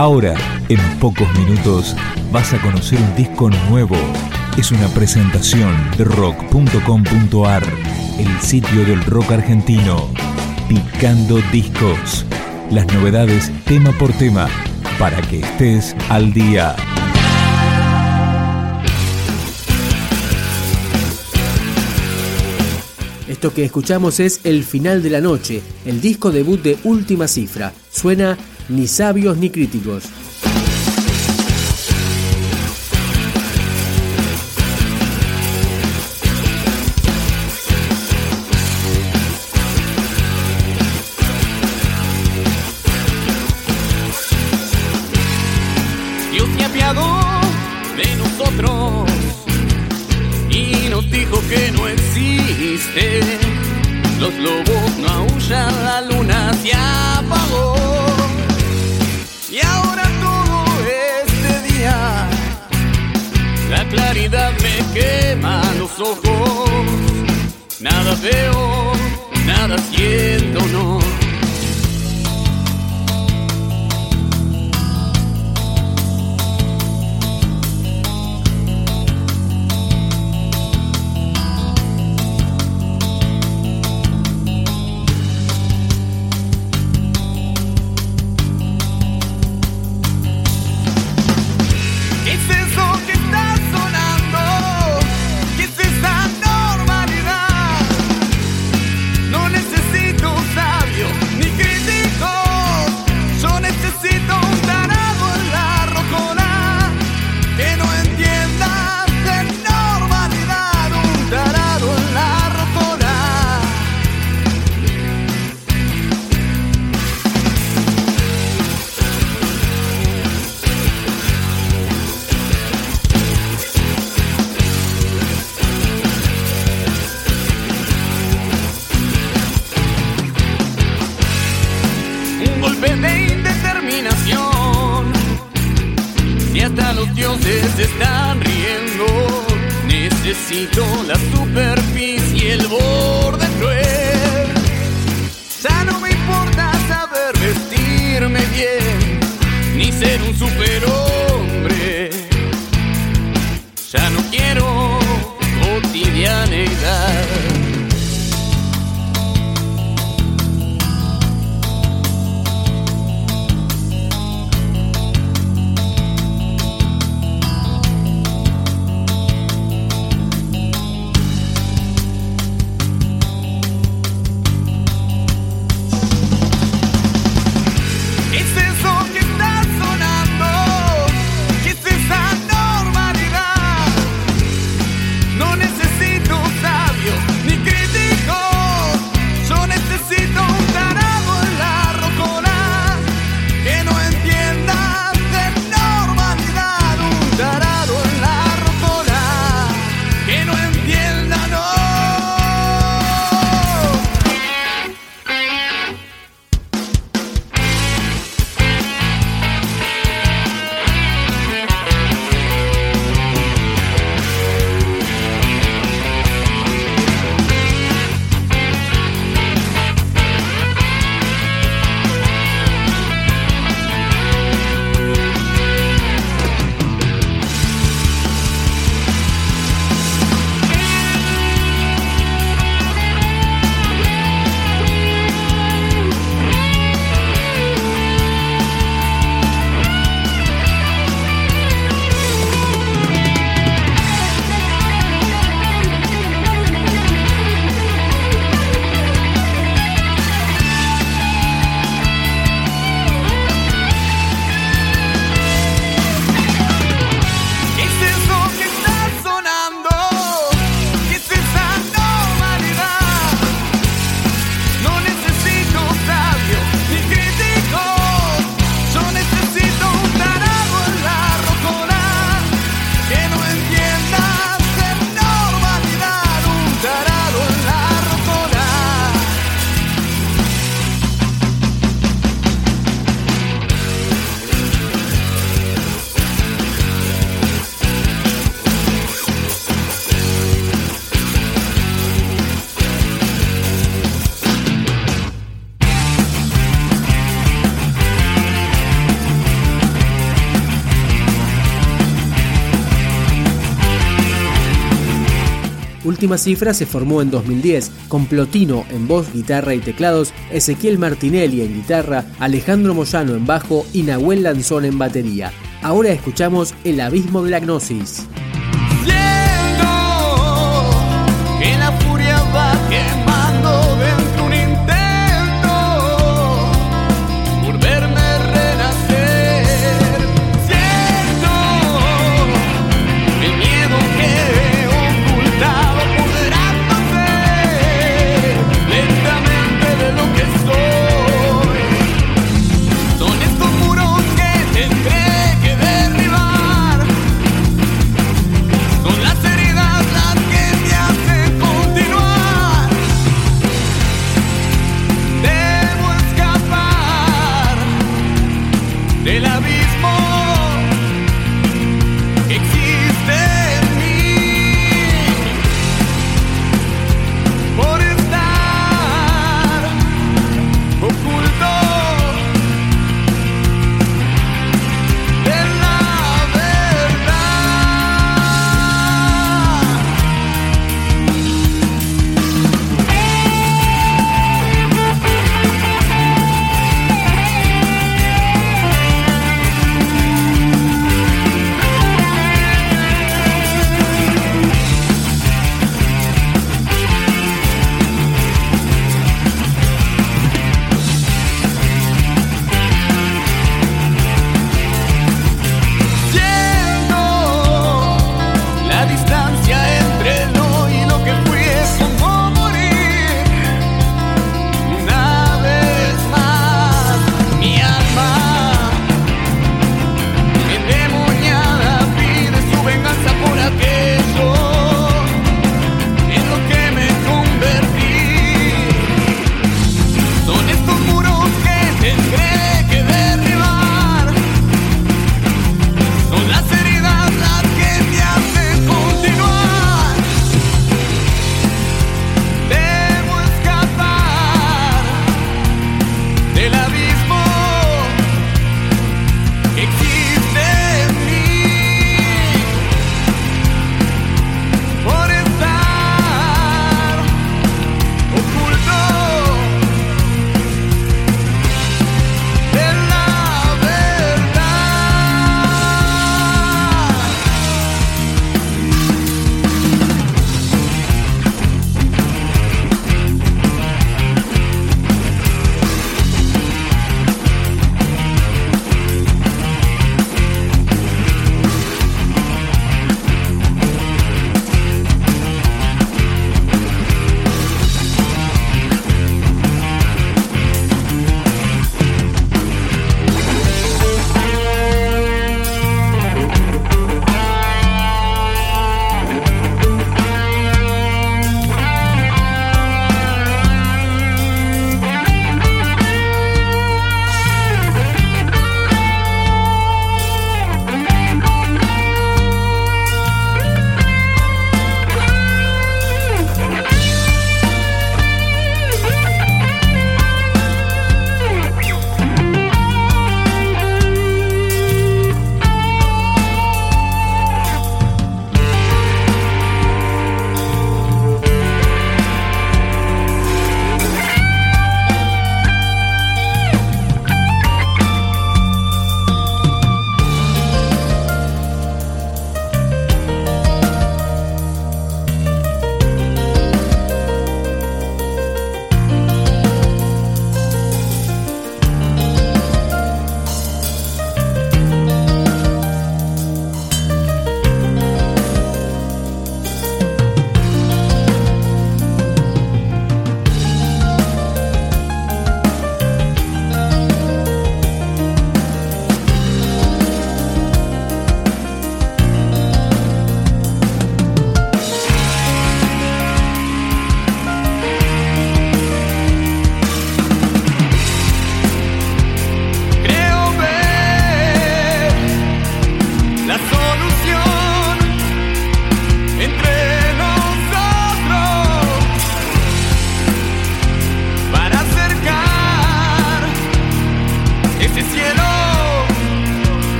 Ahora, en pocos minutos, vas a conocer un disco nuevo. Es una presentación de rock.com.ar, el sitio del rock argentino. Picando discos. Las novedades tema por tema, para que estés al día. Esto que escuchamos es El final de la noche, el disco debut de Última Cifra. Suena Ni sabios ni críticos. Nada veo, nada siento, no. Hasta los dioses están riendo. Necesito la superficie, el borde cruel. Ya no me importa saber vestirme bien, ni ser un superhombre. Ya no quiero cotidianeidad. Última Cifra se formó en 2010 con Plotino en voz, guitarra y teclados, Ezequiel Martinelli en guitarra, Alejandro Moyano en bajo y Nahuel Lanzón en batería. Ahora escuchamos El Abismo de la Gnosis.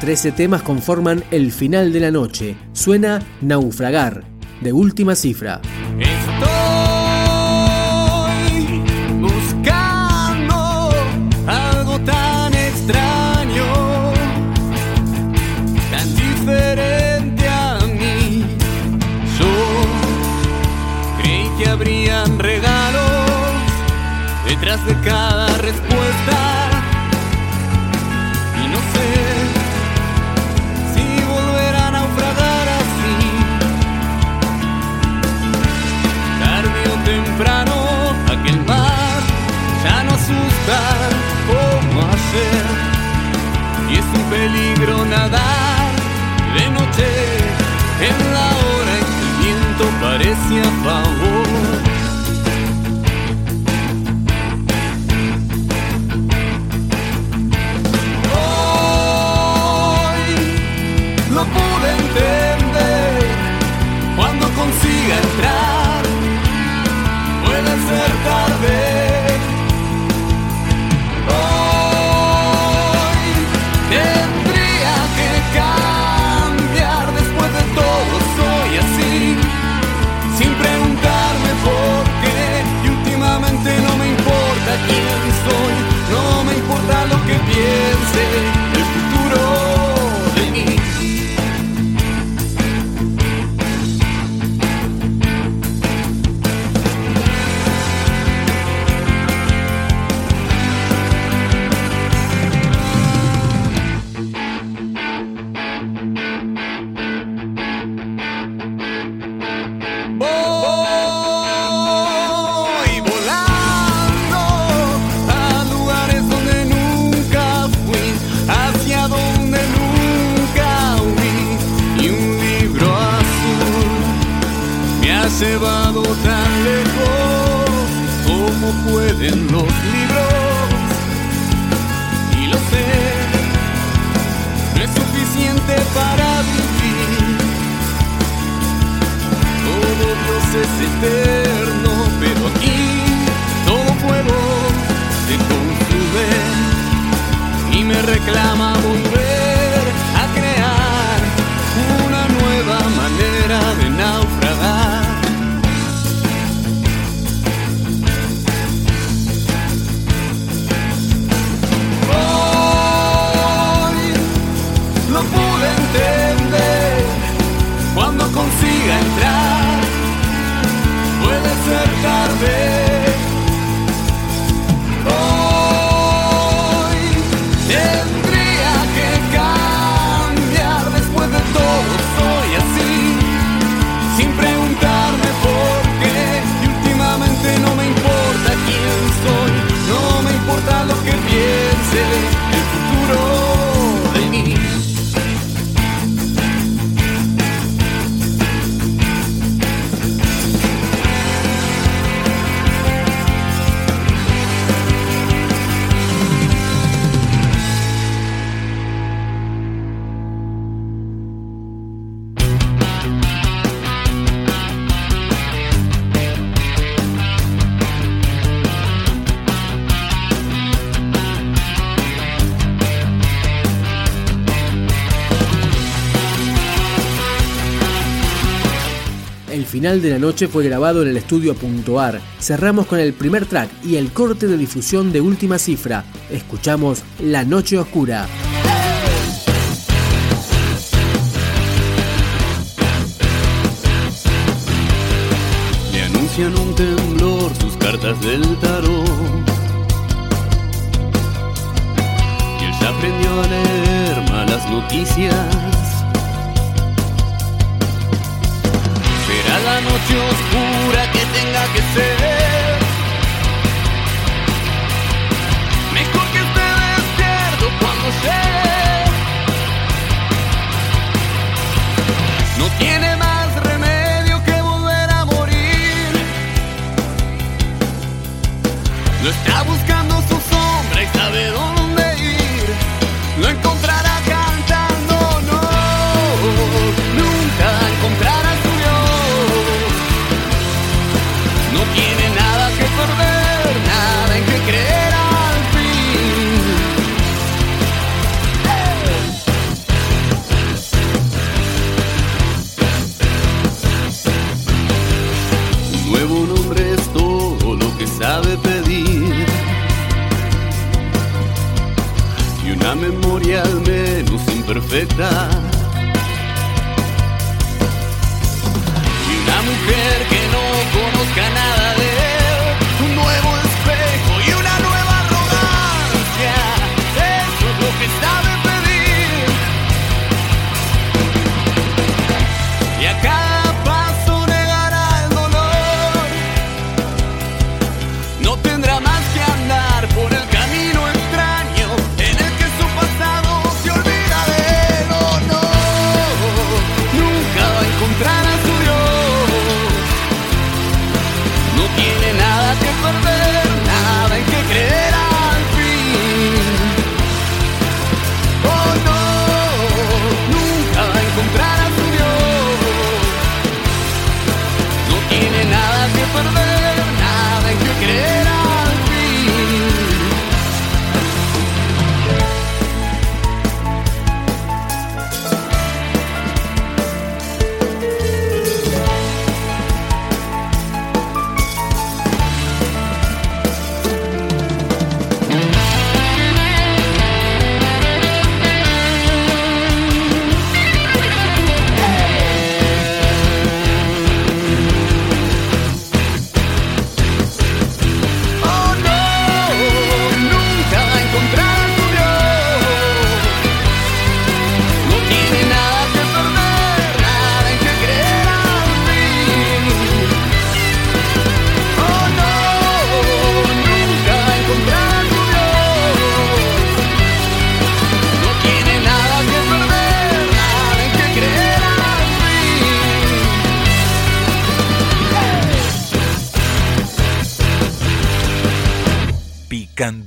Trece temas conforman el final de la noche. Suena Naufragar, de última cifra. Estoy buscando algo tan extraño, tan diferente a mí. Yo creí que habrían regalos detrás de cada respuesta. Peligro nadar de noche en la hora en que el viento parece a day. Tan lejos como pueden los libros. Y lo sé, no es suficiente para vivir. Todo Dios es eterno, pero aquí todo fuego se consume y me reclama volver El final de la noche fue grabado en el estudio Puntoar. Cerramos con el primer track y el corte de difusión de última cifra. Escuchamos La Noche Oscura. Me anuncian un temblor sus cartas del tarot. Y él ya aprendió a leer malas noticias. noche oscura que tenga que ser.